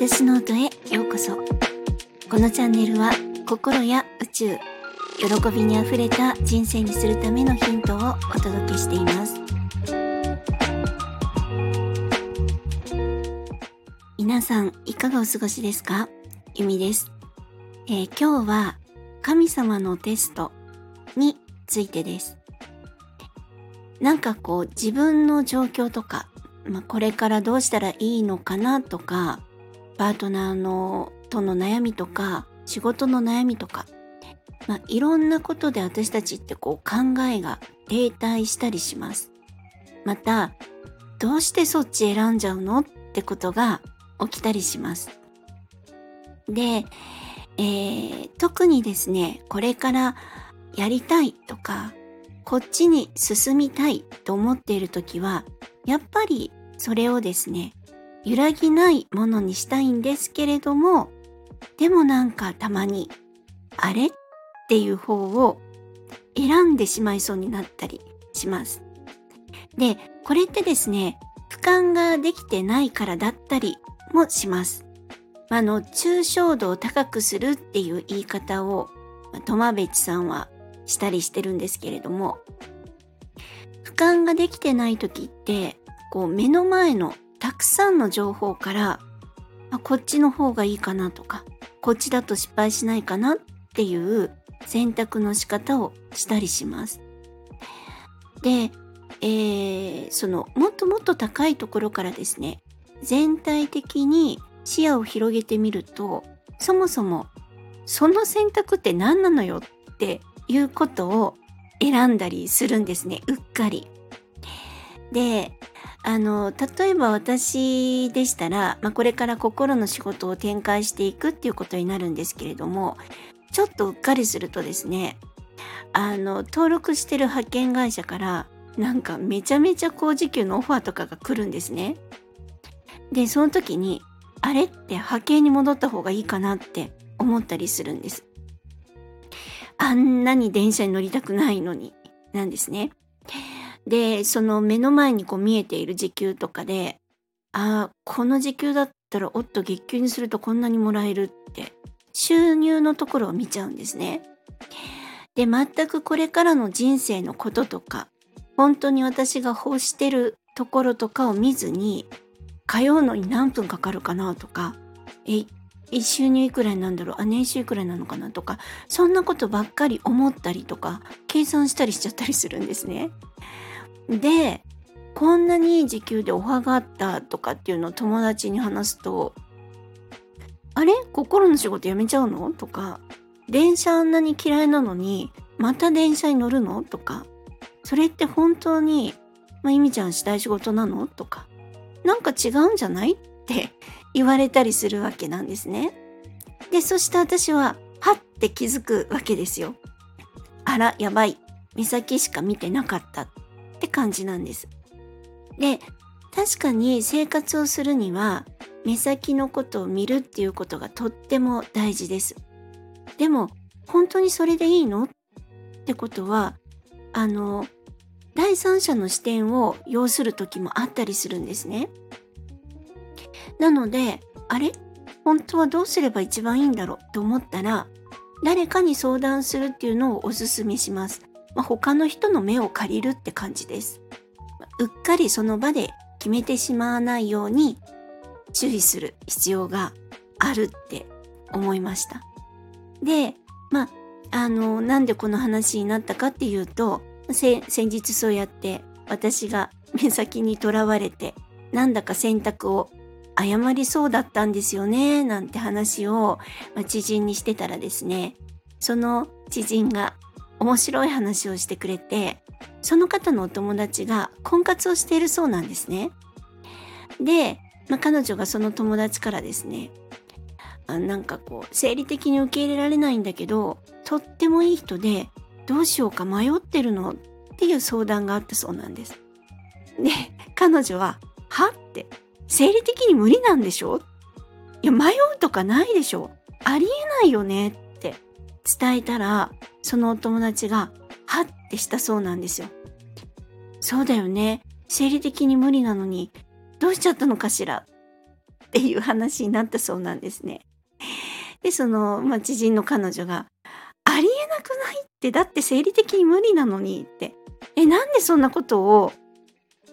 私の音へようこそ。このチャンネルは心や宇宙喜びにあふれた人生にするためのヒントをお届けしています。皆さんいかがお過ごしですか？ゆみです、えー、今日は神様のテストについてです。なんかこう自分の状況とかまあ、これからどうしたらいいのかなとかパートナーのとの悩みとか仕事の悩みとか、まあ、いろんなことで私たちってこう考えが停滞したりします。またどうしてそっち選んじゃうのってことが起きたりします。で、えー、特にですねこれからやりたいとかこっちに進みたいと思っている時はやっぱりそれをですね、揺らぎないものにしたいんですけれども、でもなんかたまに、あれっていう方を選んでしまいそうになったりします。で、これってですね、俯瞰ができてないからだったりもします。あの、抽象度を高くするっていう言い方を、トマベチさんはしたりしてるんですけれども、俯瞰ができてない時ってこう目の前のたくさんの情報からあこっちの方がいいかなとかこっちだと失敗しないかなっていう選択の仕方をしたりします。で、えー、そのもっともっと高いところからですね全体的に視野を広げてみるとそもそもその選択って何なのよっていうことを選んだりするんですねうっかり。であの例えば私でしたら、まあ、これから心の仕事を展開していくっていうことになるんですけれどもちょっとうっかりするとですねあの登録してる派遣会社からなんかめちゃめちゃ高時給のオファーとかが来るんですね。でその時にあれって派遣に戻った方がいいかなって思ったりするんです。あんなに電車に乗りたくないのになんですね。で、その目の前にこう見えている時給とかで、ああ、この時給だったら、おっと月給にするとこんなにもらえるって、収入のところを見ちゃうんですね。で、全くこれからの人生のこととか、本当に私が欲してるところとかを見ずに、通うのに何分かかるかなとか、え、収入いくらなんだろうあ、年収いくらなのかなとか、そんなことばっかり思ったりとか、計算したりしちゃったりするんですね。でこんなにいい時給でおはがあったとかっていうのを友達に話すとあれ？心の仕事辞めちゃうの？とか電車あんなに嫌いなのにまた電車に乗るの？とかそれって本当に、まあ、意味ちゃんしたい仕事なの？とかなんか違うんじゃない？って 言われたりするわけなんですね。でそして私ははって気づくわけですよ。あらやばい。目先しか見てなかった。って感じなんです。で、確かに生活をするには目先のことを見るっていうことがとっても大事です。でも本当にそれでいいの？ってことはあの第三者の視点を要する時もあったりするんですね。なのであれ？本当はどうすれば一番いいんだろう？と思ったら誰かに相談するっていうのをおすすめします。まあ、他の人の目を借りるって感じです。うっかりその場で決めてしまわないように注意する必要があるって思いました。で、まあ、あの、なんでこの話になったかっていうと、先日そうやって私が目先にとらわれて、なんだか選択を誤りそうだったんですよね、なんて話を、知人にしてたらですね、その知人が面白い話をしてくれて、その方のお友達が婚活をしているそうなんですね。で、まあ、彼女がその友達からですね、あなんかこう、生理的に受け入れられないんだけど、とってもいい人で、どうしようか迷ってるのっていう相談があったそうなんです。で、彼女は、はって、生理的に無理なんでしょ？いや、迷うとかないでしょ？ありえないよねっ伝えたら、そのお友達が、はってしたそうなんですよ。そうだよね。生理的に無理なのに、どうしちゃったのかしら？っていう話になったそうなんですね。で、その、まあ、知人の彼女が、ありえなくないって、だって生理的に無理なのにって。え、なんでそんなことを、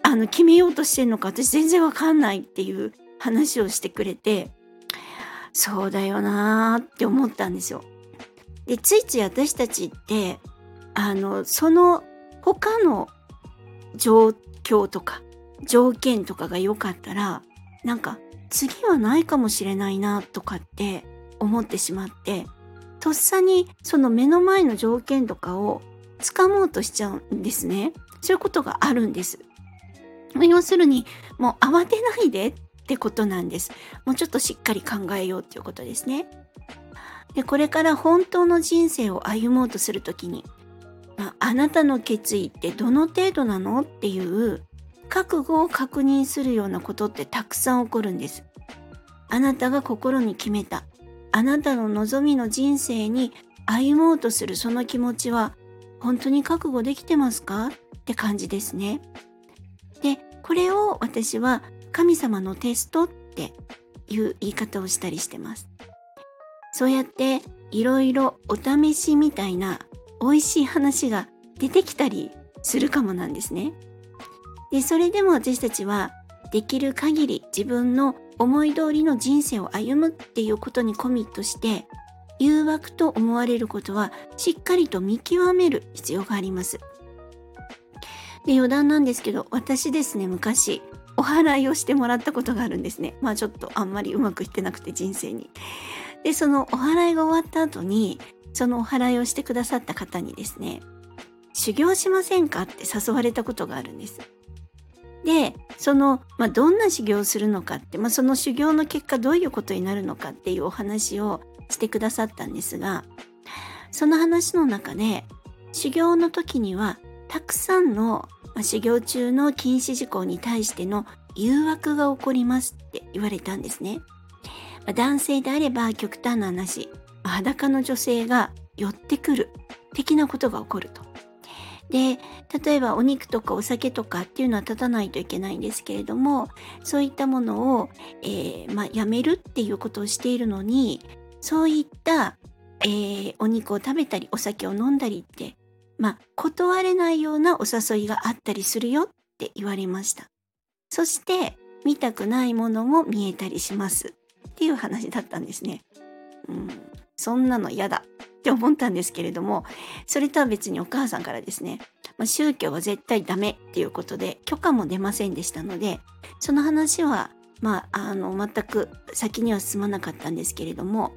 あの、決めようとしてんのか私全然わかんないっていう話をしてくれて、そうだよなーって思ったんですよ。で、ついつい私たちって、あの、その他の状況とか条件とかが良かったら、なんか次はないかもしれないなとかって思ってしまって、とっさにその目の前の条件とかを掴もうとしちゃうんですね。そういうことがあるんです。要するに、もう慌てないでってことなんです。もうちょっとしっかり考えようっていうことですね。で、これから本当の人生を歩もうとするときに、まあ、あなたの決意ってどの程度なの？っていう覚悟を確認するようなことってたくさん起こるんです。あなたが心に決めた、あなたの望みの人生に歩もうとするその気持ちは本当に覚悟できてますか？って感じですね。で、これを私は神様のテストっていう言い方をしたりしてます。そうやっていろいろお試しみたいな美味しい話が出てきたりするかもなんですね。で、それでも私たちはできる限り自分の思い通りの人生を歩むっていうことにコミットして誘惑と思われることはしっかりと見極める必要があります。で余談なんですけど私ですね昔お祓いをしてもらったことがあるんですね。まあちょっとあんまりうまくいってなくて人生に。で、そのお祓いが終わった後に、そのお祓いをしてくださった方にですね、修行しませんかって誘われたことがあるんです。で、その、まあ、どんな修行をするのかって、まあ、その修行の結果どういうことになるのかっていうお話をしてくださったんですが、その話の中で、修行の時には、たくさんの、まあ、修行中の禁止事項に対しての誘惑が起こりますって言われたんですね。男性であれば極端な話、裸の女性が寄ってくる的なことが起こると。で、例えばお肉とかお酒とかっていうのは立たないといけないんですけれども、そういったものを、えー、まあ、やめるっていうことをしているのに、そういった、えー、お肉を食べたりお酒を飲んだりって、まあ、断れないようなお誘いがあったりするよって言われました。そして、見たくないものも見えたりします。っていう話だったんですね。うん、そんなの嫌だって思ったんですけれども、それとは別にお母さんからですね、まあ、宗教は絶対ダメっていうことで許可も出ませんでしたので、その話は、まあ、あの、全く先には進まなかったんですけれども、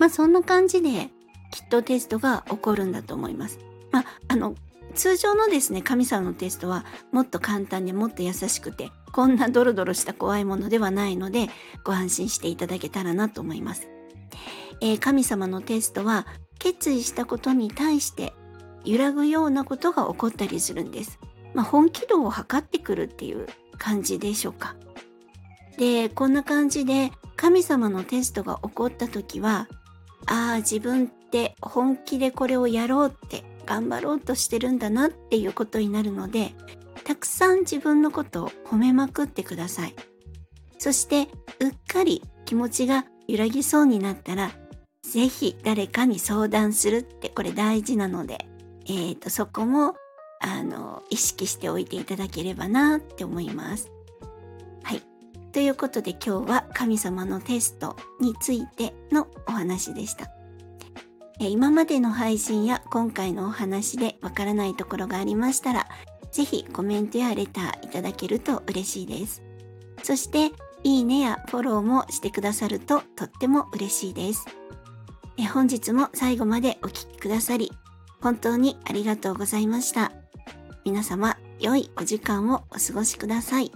まあ、そんな感じで、きっとテストが起こるんだと思います。まあ、あの、通常のですね、神様のテストはもっと簡単でもっと優しくて、こんなドロドロした怖いものではないので、ご安心していただけたらなと思います。えー、神様のテストは、決意したことに対して揺らぐようなことが起こったりするんです。まあ、本気度を測ってくるっていう感じでしょうか。で、こんな感じで神様のテストが起こった時は、ああ、自分って本気でこれをやろうって頑張ろうとしてるんだなっていうことになるので、たくさん自分のことを褒めまくってください。そして、うっかり気持ちが揺らぎそうになったら、ぜひ誰かに相談するってこれ大事なので、えっ、ー、と、そこも、あの、意識しておいていただければなって思います。はい。ということで今日は神様のテストについてのお話でした。今までの配信や今回のお話でわからないところがありましたら、ぜひコメントやレターいただけると嬉しいです。そして、いいねやフォローもしてくださるととっても嬉しいです。本日も最後までお聴きくださり、本当にありがとうございました。皆様、良いお時間をお過ごしください。